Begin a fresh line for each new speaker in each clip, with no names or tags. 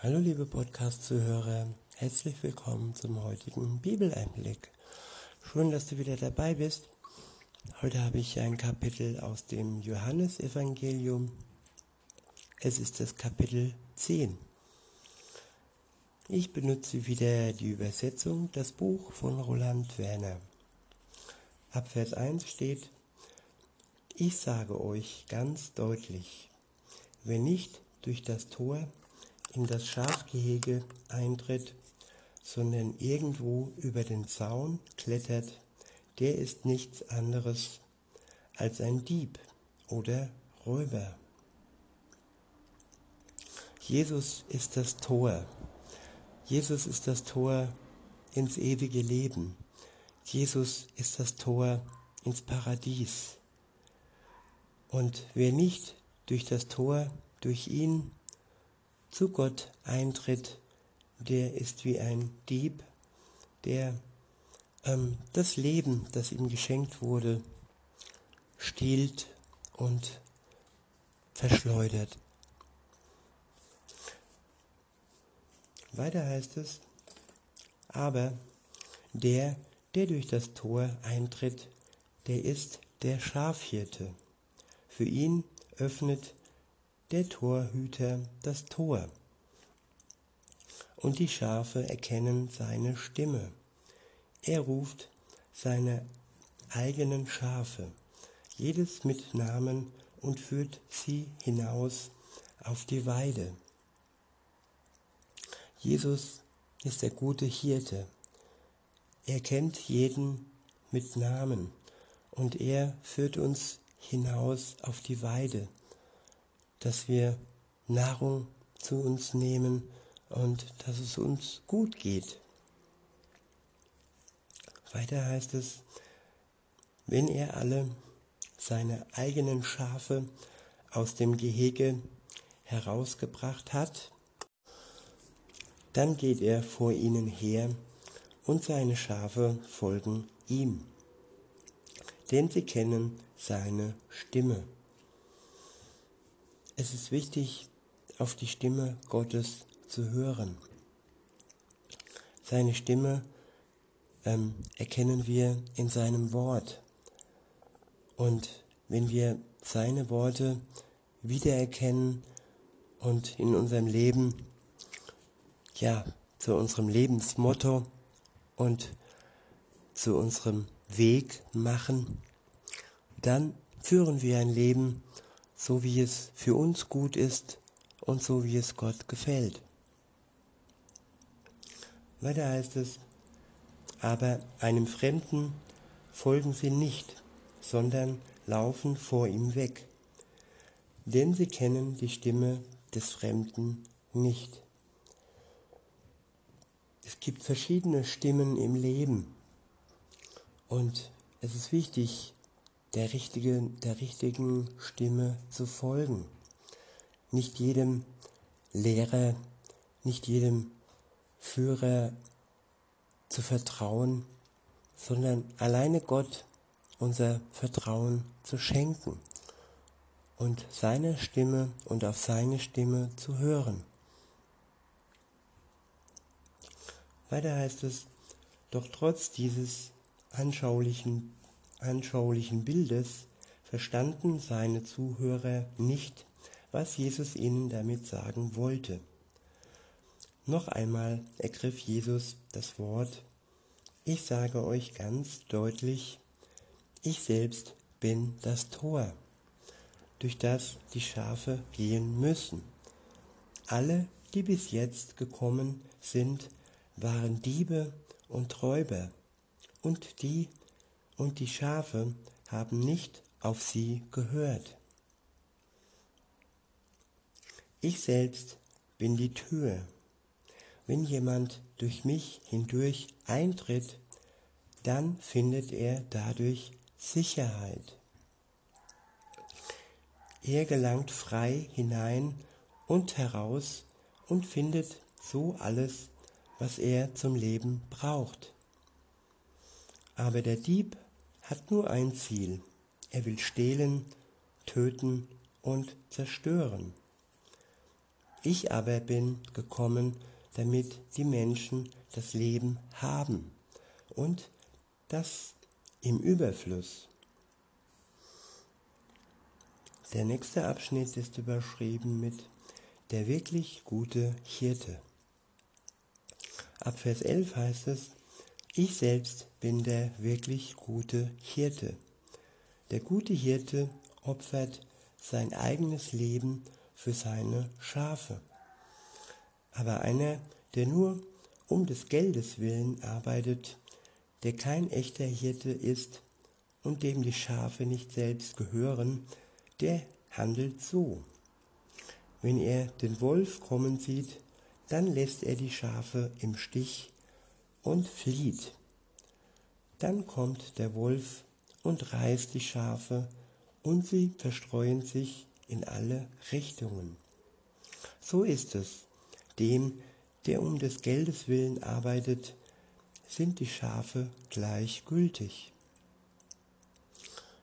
Hallo liebe Podcast-Zuhörer, herzlich willkommen zum heutigen Bibeleinblick. Schön, dass du wieder dabei bist. Heute habe ich ein Kapitel aus dem Johannesevangelium. Es ist das Kapitel 10. Ich benutze wieder die Übersetzung, das Buch von Roland Werner. Ab Vers 1 steht, ich sage euch ganz deutlich, wer nicht durch das Tor in das Schafgehege eintritt, sondern irgendwo über den Zaun klettert, der ist nichts anderes als ein Dieb oder Räuber. Jesus ist das Tor. Jesus ist das Tor ins ewige Leben. Jesus ist das Tor ins Paradies. Und wer nicht durch das Tor, durch ihn zu Gott eintritt, der ist wie ein Dieb, der ähm, das Leben, das ihm geschenkt wurde, stiehlt und verschleudert. Weiter heißt es, aber der, der durch das Tor eintritt, der ist der Schafhirte. Für ihn öffnet der Torhüter das Tor. Und die Schafe erkennen seine Stimme. Er ruft seine eigenen Schafe, jedes mit Namen und führt sie hinaus auf die Weide. Jesus ist der gute Hirte. Er kennt jeden mit Namen und er führt uns hinaus auf die Weide dass wir Nahrung zu uns nehmen und dass es uns gut geht. Weiter heißt es, wenn er alle seine eigenen Schafe aus dem Gehege herausgebracht hat, dann geht er vor ihnen her und seine Schafe folgen ihm, denn sie kennen seine Stimme. Es ist wichtig, auf die Stimme Gottes zu hören. Seine Stimme ähm, erkennen wir in seinem Wort. Und wenn wir seine Worte wiedererkennen und in unserem Leben, ja, zu unserem Lebensmotto und zu unserem Weg machen, dann führen wir ein Leben, so wie es für uns gut ist und so wie es Gott gefällt. Weiter heißt es, aber einem Fremden folgen sie nicht, sondern laufen vor ihm weg, denn sie kennen die Stimme des Fremden nicht. Es gibt verschiedene Stimmen im Leben und es ist wichtig, der, richtige, der richtigen Stimme zu folgen. Nicht jedem Lehrer, nicht jedem Führer zu vertrauen, sondern alleine Gott unser Vertrauen zu schenken und seine Stimme und auf seine Stimme zu hören. Weiter heißt es, doch trotz dieses anschaulichen anschaulichen Bildes verstanden seine Zuhörer nicht, was Jesus ihnen damit sagen wollte. Noch einmal ergriff Jesus das Wort, ich sage euch ganz deutlich, ich selbst bin das Tor, durch das die Schafe gehen müssen. Alle, die bis jetzt gekommen sind, waren Diebe und Räuber, und die, und die Schafe haben nicht auf sie gehört. Ich selbst bin die Tür. Wenn jemand durch mich hindurch eintritt, dann findet er dadurch Sicherheit. Er gelangt frei hinein und heraus und findet so alles, was er zum Leben braucht. Aber der Dieb hat nur ein Ziel. Er will stehlen, töten und zerstören. Ich aber bin gekommen, damit die Menschen das Leben haben und das im Überfluss. Der nächste Abschnitt ist überschrieben mit der wirklich gute Hirte. Ab Vers 11 heißt es, ich selbst bin der wirklich gute Hirte. Der gute Hirte opfert sein eigenes Leben für seine Schafe. Aber einer, der nur um des Geldes willen arbeitet, der kein echter Hirte ist und dem die Schafe nicht selbst gehören, der handelt so. Wenn er den Wolf kommen sieht, dann lässt er die Schafe im Stich und flieht. Dann kommt der Wolf und reißt die Schafe und sie verstreuen sich in alle Richtungen. So ist es. Dem, der um des Geldes willen arbeitet, sind die Schafe gleichgültig.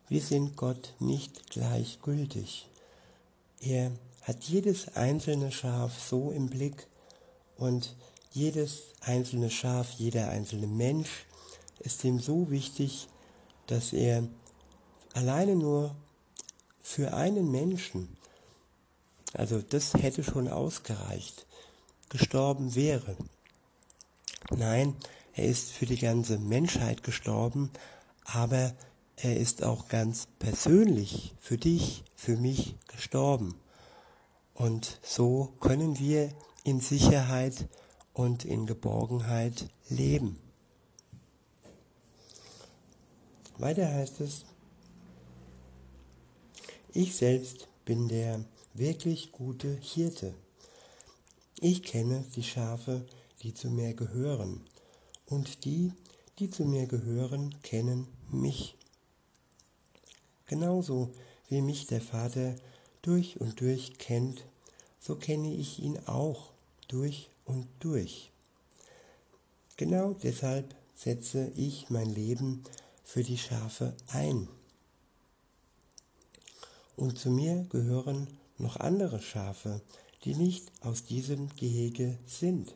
Wir sind Gott nicht gleichgültig. Er hat jedes einzelne Schaf so im Blick und jedes einzelne Schaf, jeder einzelne Mensch ist ihm so wichtig, dass er alleine nur für einen Menschen, also das hätte schon ausgereicht, gestorben wäre. Nein, er ist für die ganze Menschheit gestorben, aber er ist auch ganz persönlich für dich, für mich gestorben. Und so können wir in Sicherheit und in Geborgenheit leben. Weiter heißt es, ich selbst bin der wirklich gute Hirte. Ich kenne die Schafe, die zu mir gehören, und die, die zu mir gehören, kennen mich. Genauso wie mich der Vater durch und durch kennt, so kenne ich ihn auch durch und durch. Genau deshalb setze ich mein Leben für die Schafe ein. Und zu mir gehören noch andere Schafe, die nicht aus diesem Gehege sind.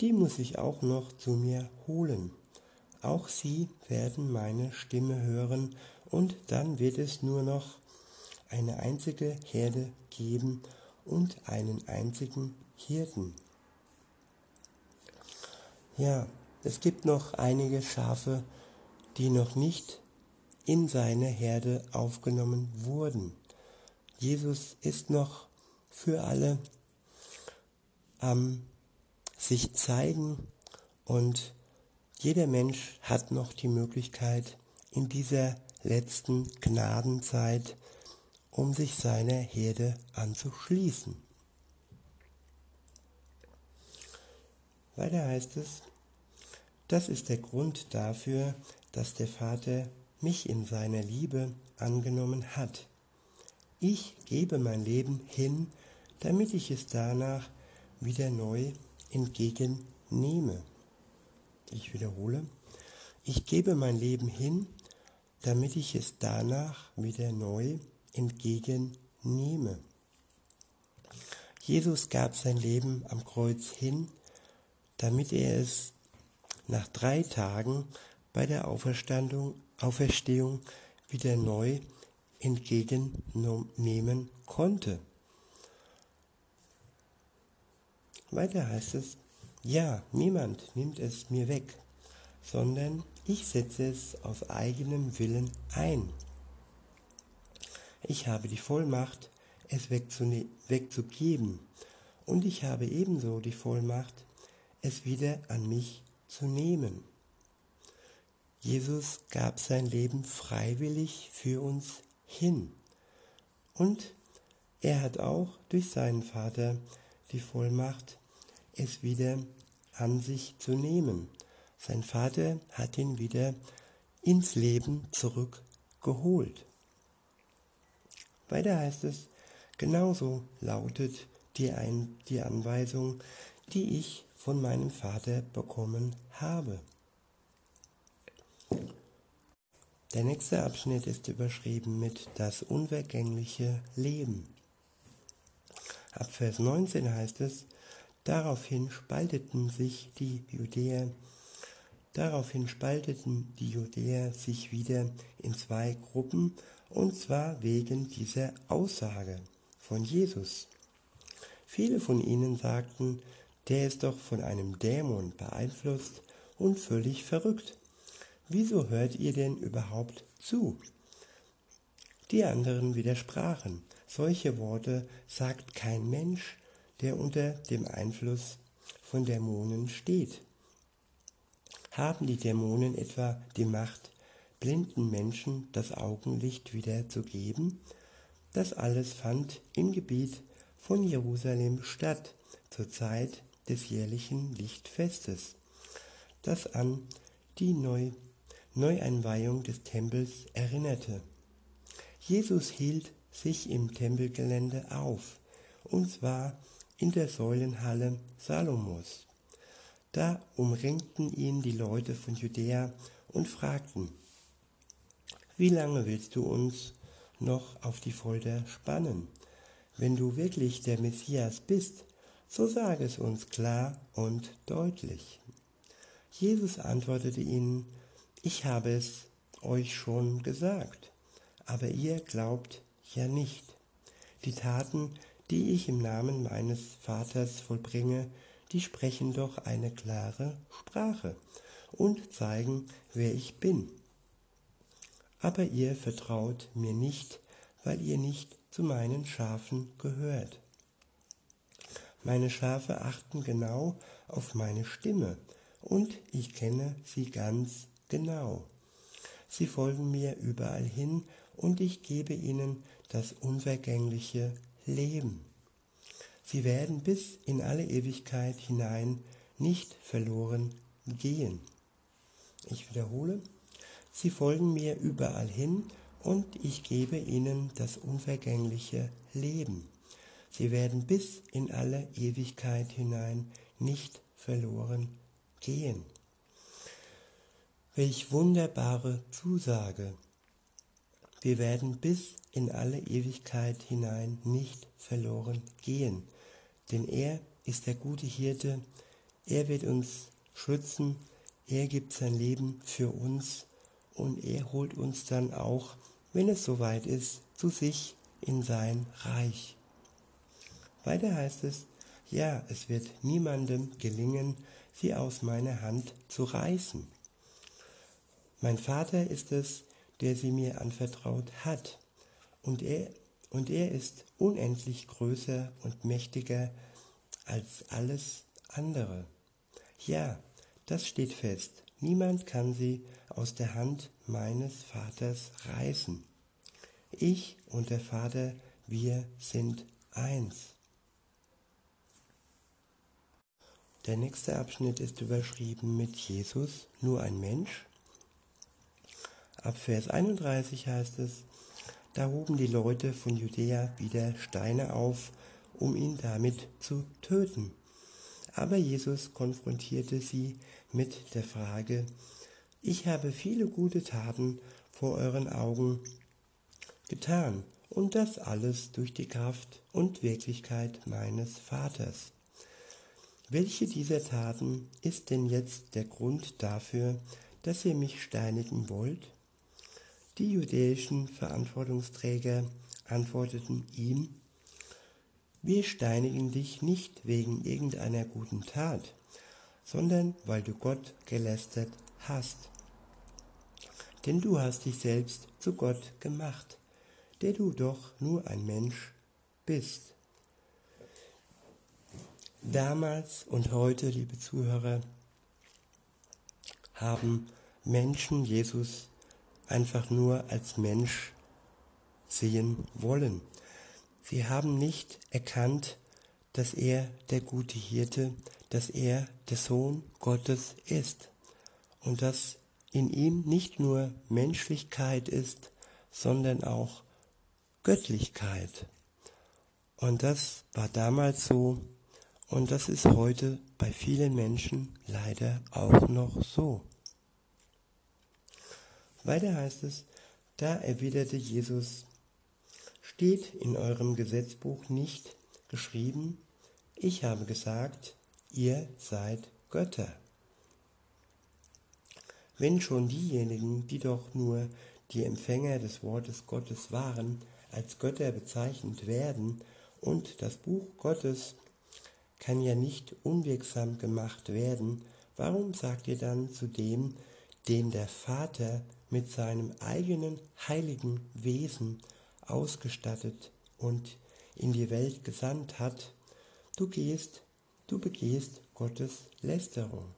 Die muss ich auch noch zu mir holen. Auch sie werden meine Stimme hören und dann wird es nur noch eine einzige Herde geben und einen einzigen Hirten. Ja, es gibt noch einige Schafe, die noch nicht in seine Herde aufgenommen wurden. Jesus ist noch für alle am sich zeigen und jeder Mensch hat noch die Möglichkeit in dieser letzten Gnadenzeit um sich seiner Herde anzuschließen. Weiter heißt es, das ist der Grund dafür, dass der Vater mich in seiner Liebe angenommen hat. Ich gebe mein Leben hin, damit ich es danach wieder neu entgegennehme. Ich wiederhole, ich gebe mein Leben hin, damit ich es danach wieder neu entgegennehme. Jesus gab sein Leben am Kreuz hin, damit er es nach drei Tagen bei der Auferstehung wieder neu entgegennehmen konnte. Weiter heißt es, ja, niemand nimmt es mir weg, sondern ich setze es aus eigenem Willen ein. Ich habe die Vollmacht, es wegzugeben, und ich habe ebenso die Vollmacht, es wieder an mich zu nehmen. Jesus gab sein Leben freiwillig für uns hin. Und er hat auch durch seinen Vater die Vollmacht, es wieder an sich zu nehmen. Sein Vater hat ihn wieder ins Leben zurückgeholt. Weiter heißt es, genauso lautet die, Ein die Anweisung, die ich von meinem Vater bekommen habe. Der nächste Abschnitt ist überschrieben mit das unvergängliche Leben. Ab Vers 19 heißt es, daraufhin spalteten sich die Judäer, daraufhin spalteten die Judäer sich wieder in zwei Gruppen, und zwar wegen dieser Aussage von Jesus. Viele von ihnen sagten, der ist doch von einem Dämon beeinflusst und völlig verrückt. Wieso hört ihr denn überhaupt zu? Die anderen widersprachen. Solche Worte sagt kein Mensch, der unter dem Einfluss von Dämonen steht. Haben die Dämonen etwa die Macht, blinden Menschen das Augenlicht wieder zu geben? Das alles fand im Gebiet von Jerusalem statt, zur Zeit des jährlichen Lichtfestes, das an die Neu Neueinweihung des Tempels erinnerte. Jesus hielt sich im Tempelgelände auf, und zwar in der Säulenhalle Salomos. Da umringten ihn die Leute von Judäa und fragten, wie lange willst du uns noch auf die Folter spannen? Wenn du wirklich der Messias bist, so sage es uns klar und deutlich. Jesus antwortete ihnen, ich habe es euch schon gesagt, aber ihr glaubt ja nicht. Die Taten, die ich im Namen meines Vaters vollbringe, die sprechen doch eine klare Sprache und zeigen, wer ich bin. Aber ihr vertraut mir nicht, weil ihr nicht zu meinen Schafen gehört. Meine Schafe achten genau auf meine Stimme und ich kenne sie ganz genau. Sie folgen mir überall hin und ich gebe ihnen das unvergängliche Leben. Sie werden bis in alle Ewigkeit hinein nicht verloren gehen. Ich wiederhole, sie folgen mir überall hin und ich gebe ihnen das unvergängliche Leben. Sie werden bis in alle Ewigkeit hinein nicht verloren gehen. Welch wunderbare Zusage. Wir werden bis in alle Ewigkeit hinein nicht verloren gehen, denn er ist der gute Hirte, er wird uns schützen, er gibt sein Leben für uns und er holt uns dann auch wenn es soweit ist, zu sich in sein Reich. Weiter heißt es, ja, es wird niemandem gelingen, sie aus meiner Hand zu reißen. Mein Vater ist es, der sie mir anvertraut hat, und er, und er ist unendlich größer und mächtiger als alles andere. Ja, das steht fest. Niemand kann sie aus der Hand meines Vaters reißen. Ich und der Vater, wir sind eins. Der nächste Abschnitt ist überschrieben mit Jesus, nur ein Mensch. Ab Vers 31 heißt es, da hoben die Leute von Judäa wieder Steine auf, um ihn damit zu töten. Aber Jesus konfrontierte sie mit der Frage, ich habe viele gute Taten vor euren Augen getan und das alles durch die Kraft und Wirklichkeit meines Vaters. Welche dieser Taten ist denn jetzt der Grund dafür, dass ihr mich steinigen wollt? Die jüdischen Verantwortungsträger antworteten ihm, wir steinigen dich nicht wegen irgendeiner guten Tat, sondern weil du Gott gelästert hast. Denn du hast dich selbst zu Gott gemacht, der du doch nur ein Mensch bist. Damals und heute, liebe Zuhörer, haben Menschen Jesus einfach nur als Mensch sehen wollen. Sie haben nicht erkannt, dass er der gute Hirte, dass er der Sohn Gottes ist und dass in ihm nicht nur Menschlichkeit ist, sondern auch Göttlichkeit. Und das war damals so und das ist heute bei vielen Menschen leider auch noch so. Weiter heißt es, da erwiderte Jesus, steht in eurem Gesetzbuch nicht, geschrieben, ich habe gesagt, ihr seid Götter. Wenn schon diejenigen, die doch nur die Empfänger des Wortes Gottes waren, als Götter bezeichnet werden und das Buch Gottes kann ja nicht unwirksam gemacht werden, warum sagt ihr dann zu dem, den der Vater mit seinem eigenen heiligen Wesen ausgestattet und in die Welt gesandt hat, du gehst, du begehst Gottes Lästerung.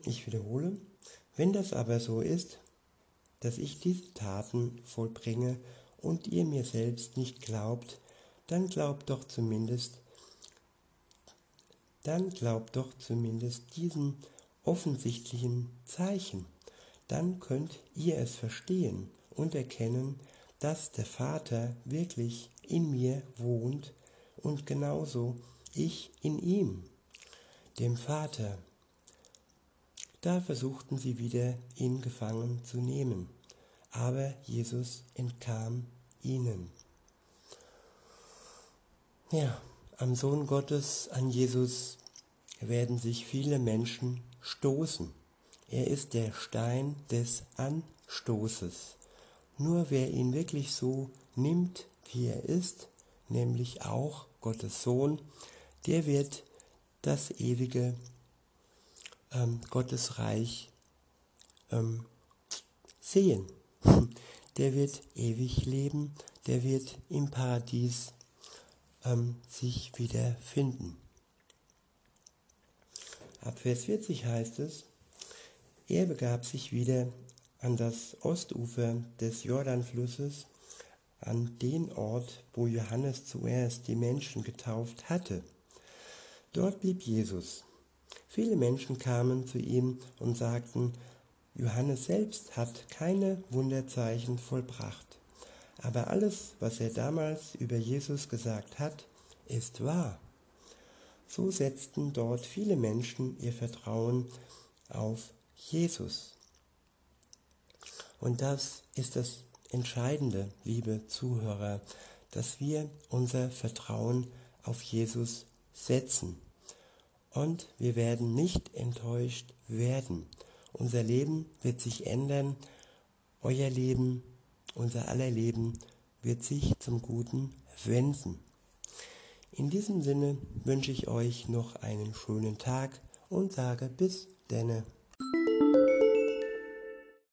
Ich wiederhole, wenn das aber so ist, dass ich diese Taten vollbringe und ihr mir selbst nicht glaubt, dann glaubt doch zumindest, dann glaubt doch zumindest diesen offensichtlichen Zeichen. Dann könnt ihr es verstehen und erkennen, dass der Vater wirklich in mir wohnt und genauso ich in ihm, dem Vater. Da versuchten sie wieder, ihn gefangen zu nehmen, aber Jesus entkam ihnen. Ja, am Sohn Gottes, an Jesus, werden sich viele Menschen stoßen. Er ist der Stein des Anstoßes. Nur wer ihn wirklich so nimmt, wie er ist, nämlich auch Gottes Sohn, der wird das ewige ähm, Gottesreich ähm, sehen. Der wird ewig leben, der wird im Paradies ähm, sich wieder finden. Ab Vers 40 heißt es, er begab sich wieder an das Ostufer des Jordanflusses, an den Ort, wo Johannes zuerst die Menschen getauft hatte. Dort blieb Jesus. Viele Menschen kamen zu ihm und sagten, Johannes selbst hat keine Wunderzeichen vollbracht. Aber alles, was er damals über Jesus gesagt hat, ist wahr. So setzten dort viele Menschen ihr Vertrauen auf Jesus. Und das ist das Entscheidende, liebe Zuhörer, dass wir unser Vertrauen auf Jesus setzen. Und wir werden nicht enttäuscht werden. Unser Leben wird sich ändern. Euer Leben, unser aller Leben wird sich zum Guten wenden. In diesem Sinne wünsche ich euch noch einen schönen Tag und sage bis denne.